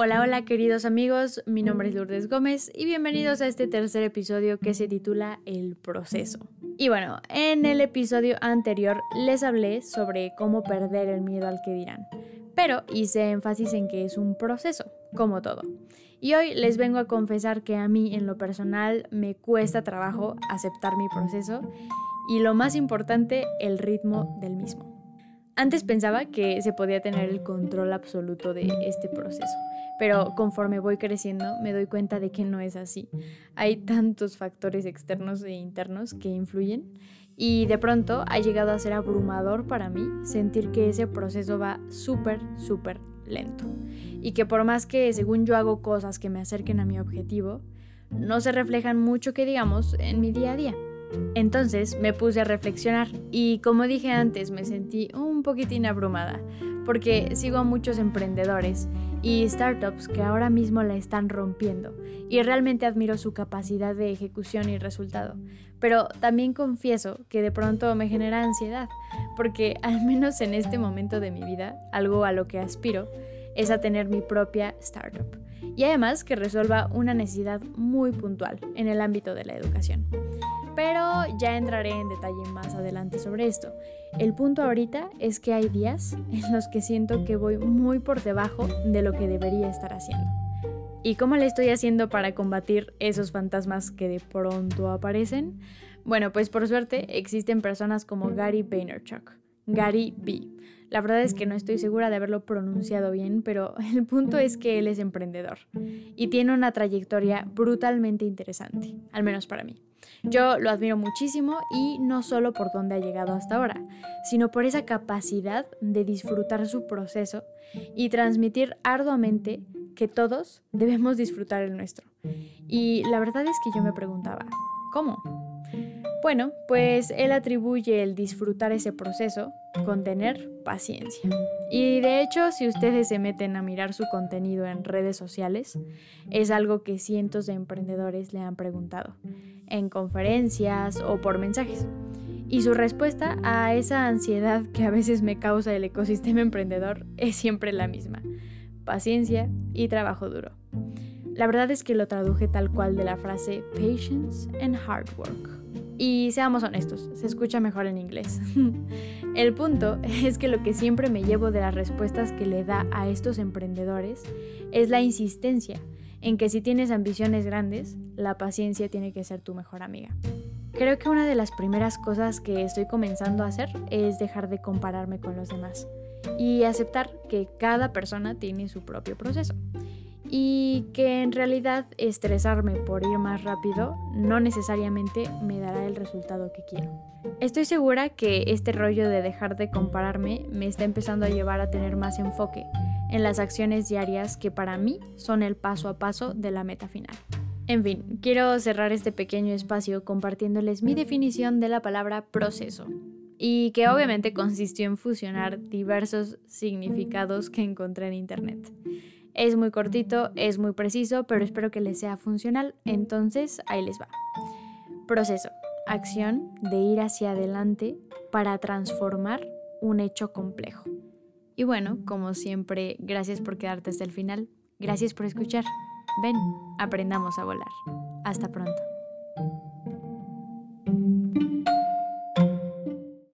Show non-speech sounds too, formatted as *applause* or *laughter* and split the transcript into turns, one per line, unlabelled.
Hola, hola queridos amigos, mi nombre es Lourdes Gómez y bienvenidos a este tercer episodio que se titula El proceso. Y bueno, en el episodio anterior les hablé sobre cómo perder el miedo al que dirán, pero hice énfasis en que es un proceso, como todo. Y hoy les vengo a confesar que a mí en lo personal me cuesta trabajo aceptar mi proceso y lo más importante, el ritmo del mismo. Antes pensaba que se podía tener el control absoluto de este proceso, pero conforme voy creciendo me doy cuenta de que no es así. Hay tantos factores externos e internos que influyen y de pronto ha llegado a ser abrumador para mí sentir que ese proceso va súper, súper lento. Y que por más que según yo hago cosas que me acerquen a mi objetivo, no se reflejan mucho que digamos en mi día a día. Entonces me puse a reflexionar y como dije antes me sentí un poquitín abrumada porque sigo a muchos emprendedores y startups que ahora mismo la están rompiendo y realmente admiro su capacidad de ejecución y resultado. Pero también confieso que de pronto me genera ansiedad porque *laughs* al menos en este momento de mi vida, algo a lo que aspiro es a tener mi propia startup y además que resuelva una necesidad muy puntual en el ámbito de la educación pero ya entraré en detalle más adelante sobre esto. El punto ahorita es que hay días en los que siento que voy muy por debajo de lo que debería estar haciendo. ¿Y cómo le estoy haciendo para combatir esos fantasmas que de pronto aparecen? Bueno, pues por suerte existen personas como Gary Vaynerchuk, Gary B. La verdad es que no estoy segura de haberlo pronunciado bien, pero *laughs* el punto es que él es emprendedor y tiene una trayectoria brutalmente interesante, al menos para mí. Yo lo admiro muchísimo y no solo por dónde ha llegado hasta ahora, sino por esa capacidad de disfrutar su proceso y transmitir arduamente que todos debemos disfrutar el nuestro. Y la verdad es que yo me preguntaba, ¿cómo? Bueno, pues él atribuye el disfrutar ese proceso con tener paciencia. Y de hecho, si ustedes se meten a mirar su contenido en redes sociales, es algo que cientos de emprendedores le han preguntado, en conferencias o por mensajes. Y su respuesta a esa ansiedad que a veces me causa el ecosistema emprendedor es siempre la misma, paciencia y trabajo duro. La verdad es que lo traduje tal cual de la frase patience and hard work. Y seamos honestos, se escucha mejor en inglés. *laughs* El punto es que lo que siempre me llevo de las respuestas que le da a estos emprendedores es la insistencia en que si tienes ambiciones grandes, la paciencia tiene que ser tu mejor amiga. Creo que una de las primeras cosas que estoy comenzando a hacer es dejar de compararme con los demás y aceptar que cada persona tiene su propio proceso y que en realidad estresarme por ir más rápido no necesariamente me dará el resultado que quiero. Estoy segura que este rollo de dejar de compararme me está empezando a llevar a tener más enfoque en las acciones diarias que para mí son el paso a paso de la meta final. En fin, quiero cerrar este pequeño espacio compartiéndoles mi definición de la palabra proceso y que obviamente consistió en fusionar diversos significados que encontré en internet. Es muy cortito, es muy preciso, pero espero que les sea funcional. Entonces, ahí les va. Proceso. Acción de ir hacia adelante para transformar un hecho complejo. Y bueno, como siempre, gracias por quedarte hasta el final. Gracias por escuchar. Ven, aprendamos a volar. Hasta pronto.